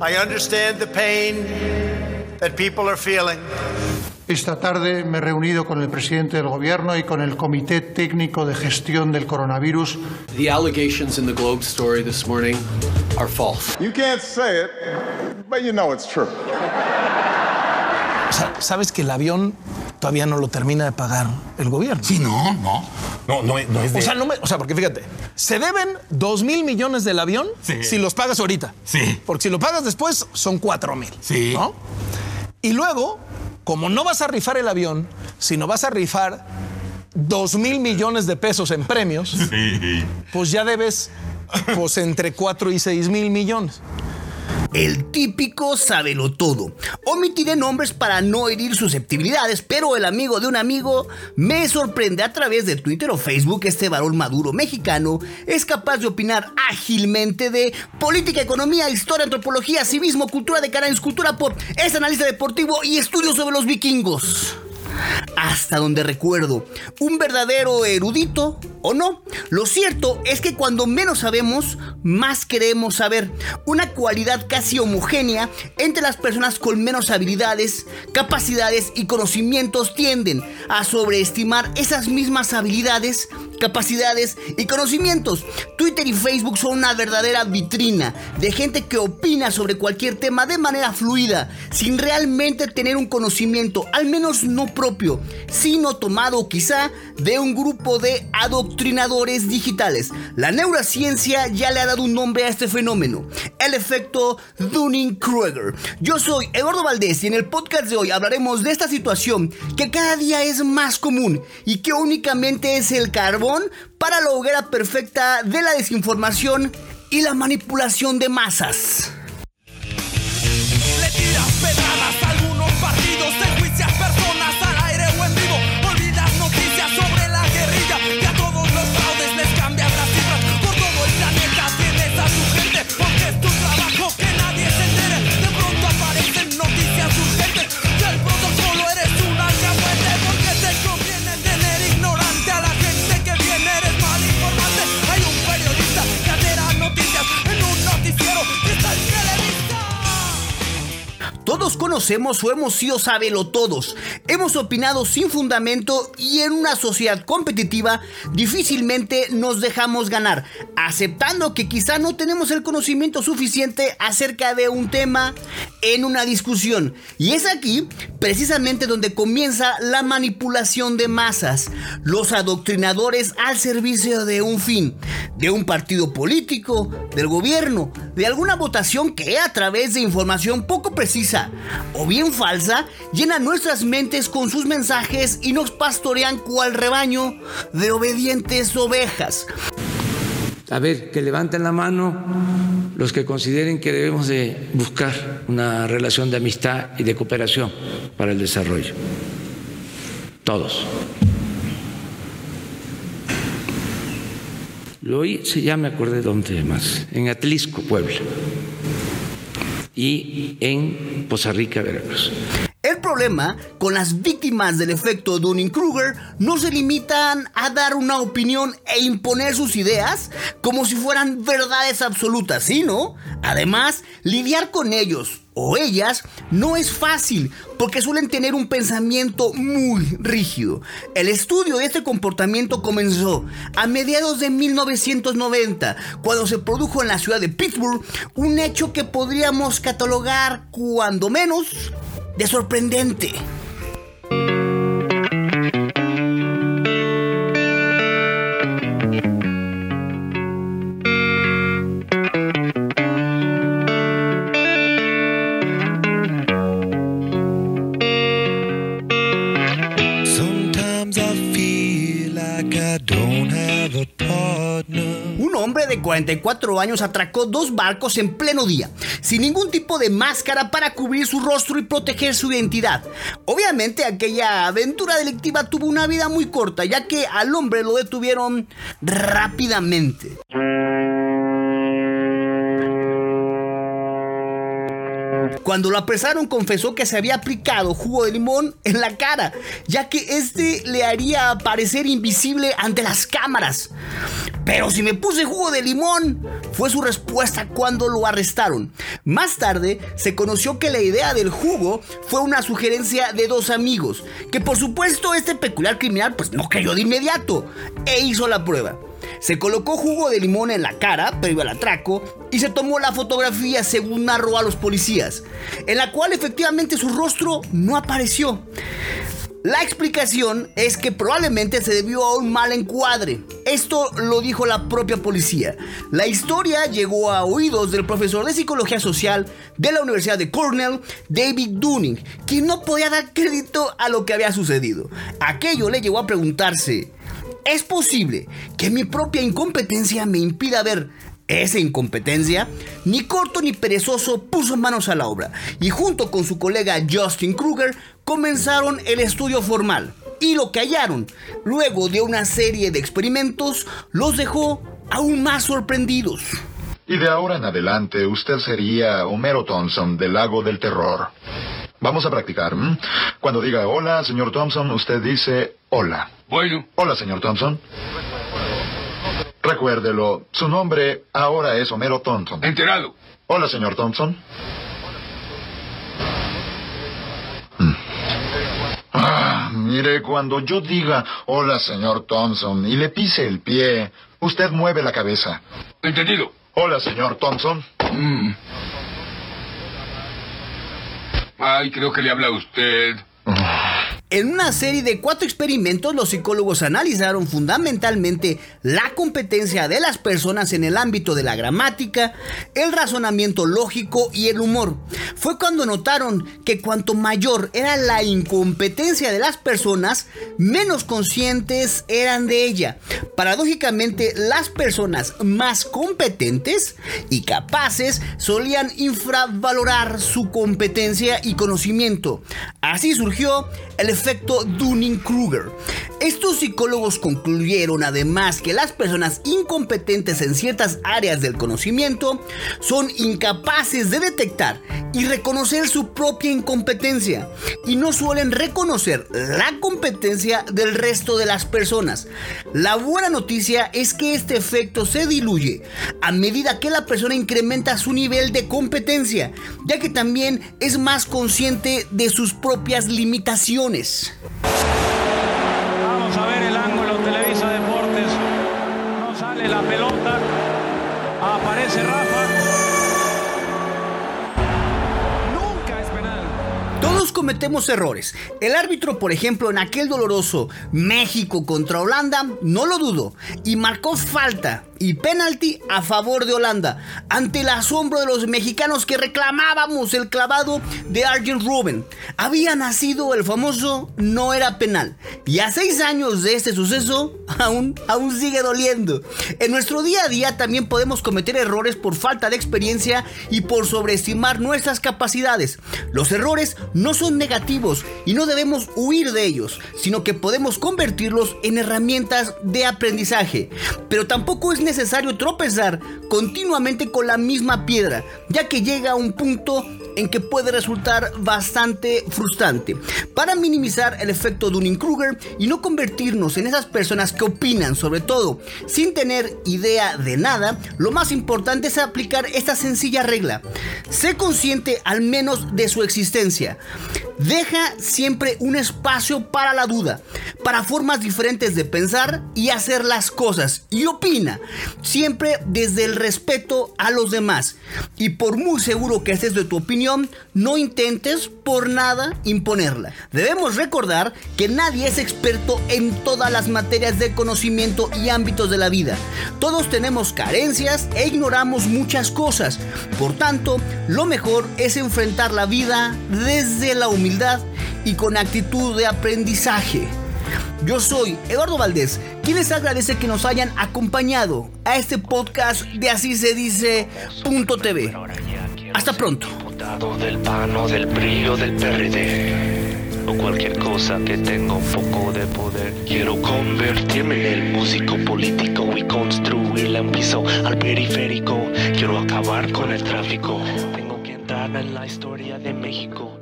I understand the pain that people are feeling. Esta tarde me he reunido con el presidente del gobierno y con el Comité Técnico de Gestión del Coronavirus. The allegations in the Globe story this morning are false. You can't say it, but you know it's true. O sea, sabes que el avión todavía no lo termina de pagar el gobierno. Sí, no, no. No, no, no es de... O sea, no me- o sea, porque fíjate, se deben dos mil millones del avión Sí. si los pagas ahorita. Sí. Porque si lo pagas después, son cuatro mil. Sí. ¿no? Y luego, como no vas a rifar el avión, sino vas a rifar dos mil millones de pesos en premios, Sí. pues ya debes pues entre cuatro y seis mil millones. El típico sábelo todo. Omitiré nombres para no herir susceptibilidades, pero el amigo de un amigo me sorprende a través de Twitter o Facebook. Este varón maduro mexicano es capaz de opinar ágilmente de política, economía, historia, antropología, civismo, cultura de canales, cultura pop, es analista deportivo y estudios sobre los vikingos. Hasta donde recuerdo, un verdadero erudito o no. Lo cierto es que cuando menos sabemos, más queremos saber. Una cualidad casi homogénea entre las personas con menos habilidades, capacidades y conocimientos tienden a sobreestimar esas mismas habilidades, capacidades y conocimientos. Twitter y Facebook son una verdadera vitrina de gente que opina sobre cualquier tema de manera fluida, sin realmente tener un conocimiento, al menos no propio, sino tomado quizá de un grupo de adoctrinadores digitales. La neurociencia ya le ha dado un nombre a este fenómeno, el efecto Dunning-Kruger. Yo soy Eduardo Valdés y en el podcast de hoy hablaremos de esta situación que cada día es más común y que únicamente es el carbón para la hoguera perfecta de la desinformación y la manipulación de masas. Conocemos o hemos sido sabelo todos. Hemos opinado sin fundamento y en una sociedad competitiva difícilmente nos dejamos ganar, aceptando que quizá no tenemos el conocimiento suficiente acerca de un tema en una discusión. Y es aquí precisamente donde comienza la manipulación de masas, los adoctrinadores al servicio de un fin, de un partido político, del gobierno, de alguna votación que a través de información poco precisa o bien falsa llena nuestras mentes con sus mensajes y nos pastorean cual rebaño de obedientes ovejas. A ver, que levanten la mano los que consideren que debemos de buscar una relación de amistad y de cooperación para el desarrollo. Todos. Lo sí, ya me acordé dónde más, en Atlisco, Puebla, y en Poza Rica, Veracruz. Problema con las víctimas del efecto Dunning-Kruger no se limitan a dar una opinión e imponer sus ideas como si fueran verdades absolutas, sino, además, lidiar con ellos o ellas no es fácil porque suelen tener un pensamiento muy rígido. El estudio de este comportamiento comenzó a mediados de 1990, cuando se produjo en la ciudad de Pittsburgh un hecho que podríamos catalogar, cuando menos, de sorprendente. De 44 años atracó dos barcos en pleno día, sin ningún tipo de máscara para cubrir su rostro y proteger su identidad. Obviamente aquella aventura delictiva tuvo una vida muy corta, ya que al hombre lo detuvieron rápidamente. Cuando lo apresaron confesó que se había aplicado jugo de limón en la cara, ya que este le haría parecer invisible ante las cámaras. Pero si me puse jugo de limón, fue su respuesta cuando lo arrestaron. Más tarde se conoció que la idea del jugo fue una sugerencia de dos amigos, que por supuesto este peculiar criminal pues no creyó de inmediato e hizo la prueba. Se colocó jugo de limón en la cara previo al atraco y se tomó la fotografía según narró a los policías, en la cual efectivamente su rostro no apareció. La explicación es que probablemente se debió a un mal encuadre. Esto lo dijo la propia policía. La historia llegó a oídos del profesor de psicología social de la Universidad de Cornell, David Dunning, quien no podía dar crédito a lo que había sucedido. Aquello le llevó a preguntarse, ¿es posible que mi propia incompetencia me impida ver esa incompetencia, ni corto ni perezoso puso manos a la obra y junto con su colega Justin Kruger comenzaron el estudio formal. Y lo que hallaron, luego de una serie de experimentos, los dejó aún más sorprendidos. Y de ahora en adelante usted sería Homero Thompson del lago del terror. Vamos a practicar. Cuando diga hola, señor Thompson, usted dice hola. Bueno. Hola, señor Thompson. Recuérdelo, su nombre ahora es Homero Thompson. Enterado. Hola, señor Thompson. Mm. Ah, mire, cuando yo diga hola, señor Thompson, y le pise el pie, usted mueve la cabeza. Entendido. Hola, señor Thompson. Mm. Ay, creo que le habla a usted. En una serie de cuatro experimentos, los psicólogos analizaron fundamentalmente la competencia de las personas en el ámbito de la gramática, el razonamiento lógico y el humor. Fue cuando notaron que cuanto mayor era la incompetencia de las personas, menos conscientes eran de ella. Paradójicamente, las personas más competentes y capaces solían infravalorar su competencia y conocimiento. Así surgió el efecto Dunning-Kruger. Estos psicólogos concluyeron además que las personas incompetentes en ciertas áreas del conocimiento son incapaces de detectar y reconocer su propia incompetencia y no suelen reconocer la competencia del resto de las personas. La buena noticia es que este efecto se diluye a medida que la persona incrementa su nivel de competencia, ya que también es más consciente de sus propias limitaciones. Vamos a ver el ángulo Televisa Deportes. No sale la pelota. Aparece Rafa. Nunca es penal. Todos cometemos errores. El árbitro, por ejemplo, en aquel doloroso México contra Holanda, no lo dudó y marcó falta y penalti a favor de Holanda ante el asombro de los mexicanos que reclamábamos el clavado de Arjen Ruben. Había nacido el famoso no era penal y a seis años de este suceso aún, aún sigue doliendo. En nuestro día a día también podemos cometer errores por falta de experiencia y por sobreestimar nuestras capacidades. Los errores no son negativos y no debemos huir de ellos, sino que podemos convertirlos en herramientas de aprendizaje. Pero tampoco es necesario tropezar continuamente con la misma piedra, ya que llega a un punto en que puede resultar bastante frustrante. Para minimizar el efecto Dunning-Kruger y no convertirnos en esas personas que opinan sobre todo sin tener idea de nada, lo más importante es aplicar esta sencilla regla. Sé consciente al menos de su existencia. Deja siempre un espacio para la duda, para formas diferentes de pensar y hacer las cosas. Y opina, siempre desde el respeto a los demás. Y por muy seguro que estés de tu opinión, no intentes por nada imponerla. Debemos recordar que nadie es experto en todas las materias de conocimiento y ámbitos de la vida. Todos tenemos carencias e ignoramos muchas cosas. Por tanto, lo mejor es enfrentar la vida desde la humildad y con actitud de aprendizaje. Yo soy Eduardo Valdés, quien les agradece que nos hayan acompañado a este podcast de Así se dice punto TV. Hasta pronto. del PAN o del brillo del PRD o cualquier cosa que tenga un poco de poder. Quiero convertirme en el músico político y construirle un piso al periférico. Quiero acabar con el tráfico. Tengo que entrar en la historia de México.